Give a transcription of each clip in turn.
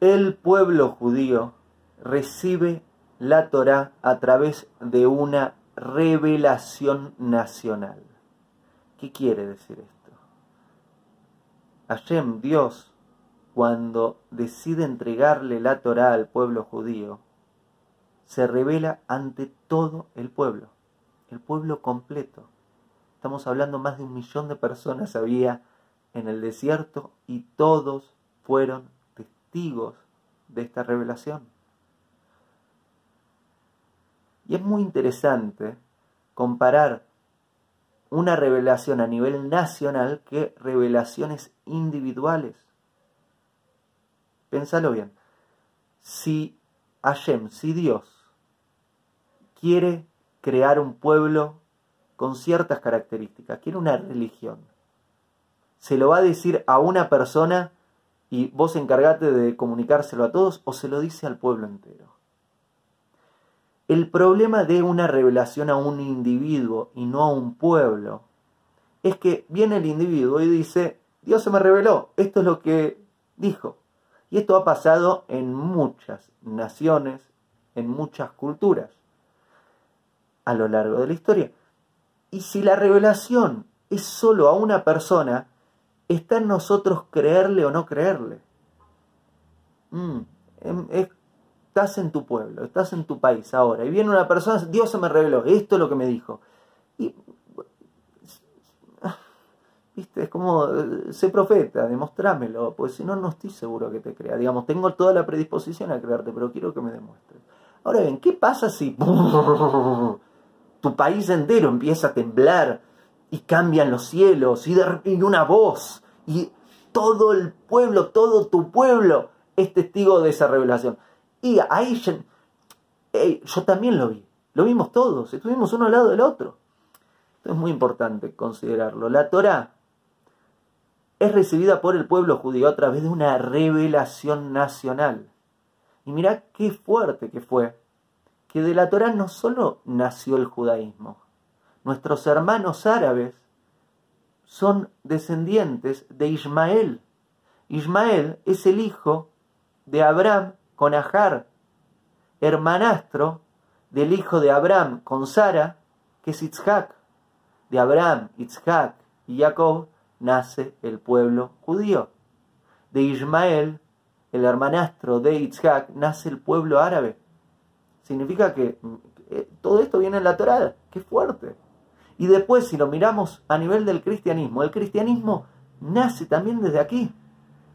el pueblo judío recibe la Torá a través de una revelación nacional. ¿Qué quiere decir esto? Hashem, Dios, cuando decide entregarle la Torá al pueblo judío, se revela ante todo el pueblo, el pueblo completo. Estamos hablando más de un millón de personas había en el desierto y todos fueron testigos de esta revelación. Y es muy interesante comparar una revelación a nivel nacional que revelaciones individuales. Pénsalo bien. Si Hashem, si Dios quiere crear un pueblo con ciertas características, quiere una religión, se lo va a decir a una persona y vos encargate de comunicárselo a todos o se lo dice al pueblo entero. El problema de una revelación a un individuo y no a un pueblo es que viene el individuo y dice, Dios se me reveló, esto es lo que dijo. Y esto ha pasado en muchas naciones, en muchas culturas, a lo largo de la historia. Y si la revelación es solo a una persona, está en nosotros creerle o no creerle. Mm, em, es estás en tu pueblo, estás en tu país ahora, y viene una persona, Dios se me reveló, esto es lo que me dijo. Y, viste, es como, sé profeta, demostrámelo, pues si no, no estoy seguro que te crea. Digamos, tengo toda la predisposición a creerte, pero quiero que me demuestres. Ahora bien, ¿qué pasa si tu país entero empieza a temblar y cambian los cielos y, y una voz y todo el pueblo, todo tu pueblo es testigo de esa revelación? Y ahí yo también lo vi, lo vimos todos, estuvimos uno al lado del otro. Esto es muy importante considerarlo. La Torah es recibida por el pueblo judío a través de una revelación nacional. Y mirá qué fuerte que fue, que de la Torah no solo nació el judaísmo, nuestros hermanos árabes son descendientes de Ismael. Ismael es el hijo de Abraham con Ajar, hermanastro del hijo de Abraham con Sara, que es Itzhak. De Abraham, Itzhak y Jacob nace el pueblo judío. De Ismael, el hermanastro de Itzhak, nace el pueblo árabe. Significa que eh, todo esto viene en la Torá. ¡Qué fuerte! Y después, si lo miramos a nivel del cristianismo, el cristianismo nace también desde aquí,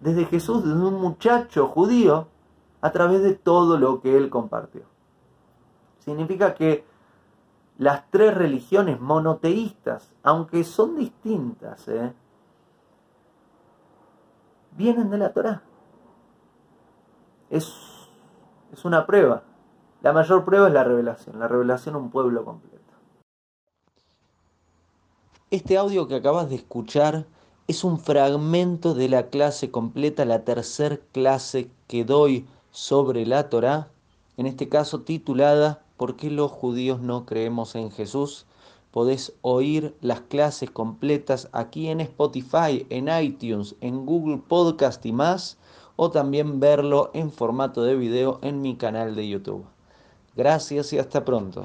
desde Jesús, desde un muchacho judío a través de todo lo que él compartió. Significa que las tres religiones monoteístas, aunque son distintas, ¿eh? vienen de la Torá. Es, es una prueba. La mayor prueba es la revelación, la revelación a un pueblo completo. Este audio que acabas de escuchar es un fragmento de la clase completa, la tercer clase que doy sobre la Torá, en este caso titulada ¿Por qué los judíos no creemos en Jesús? Podés oír las clases completas aquí en Spotify, en iTunes, en Google Podcast y más, o también verlo en formato de video en mi canal de YouTube. Gracias y hasta pronto.